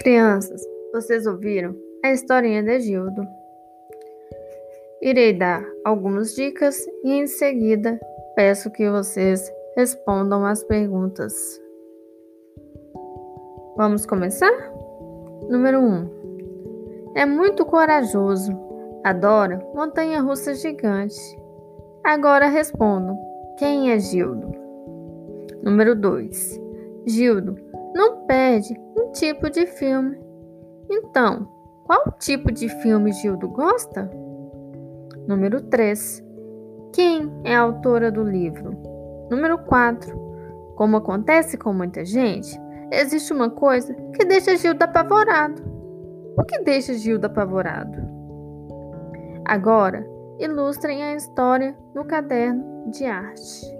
Crianças, vocês ouviram a historinha de Gildo? Irei dar algumas dicas e em seguida peço que vocês respondam as perguntas. Vamos começar? Número 1. Um. É muito corajoso. Adora montanha russa gigante. Agora respondam: quem é Gildo? Número 2. Gildo não perde tipo de filme. Então, qual tipo de filme Gildo gosta? Número 3. Quem é a autora do livro? Número 4. Como acontece com muita gente, existe uma coisa que deixa Gildo apavorado. O que deixa Gildo apavorado? Agora, ilustrem a história no caderno de arte.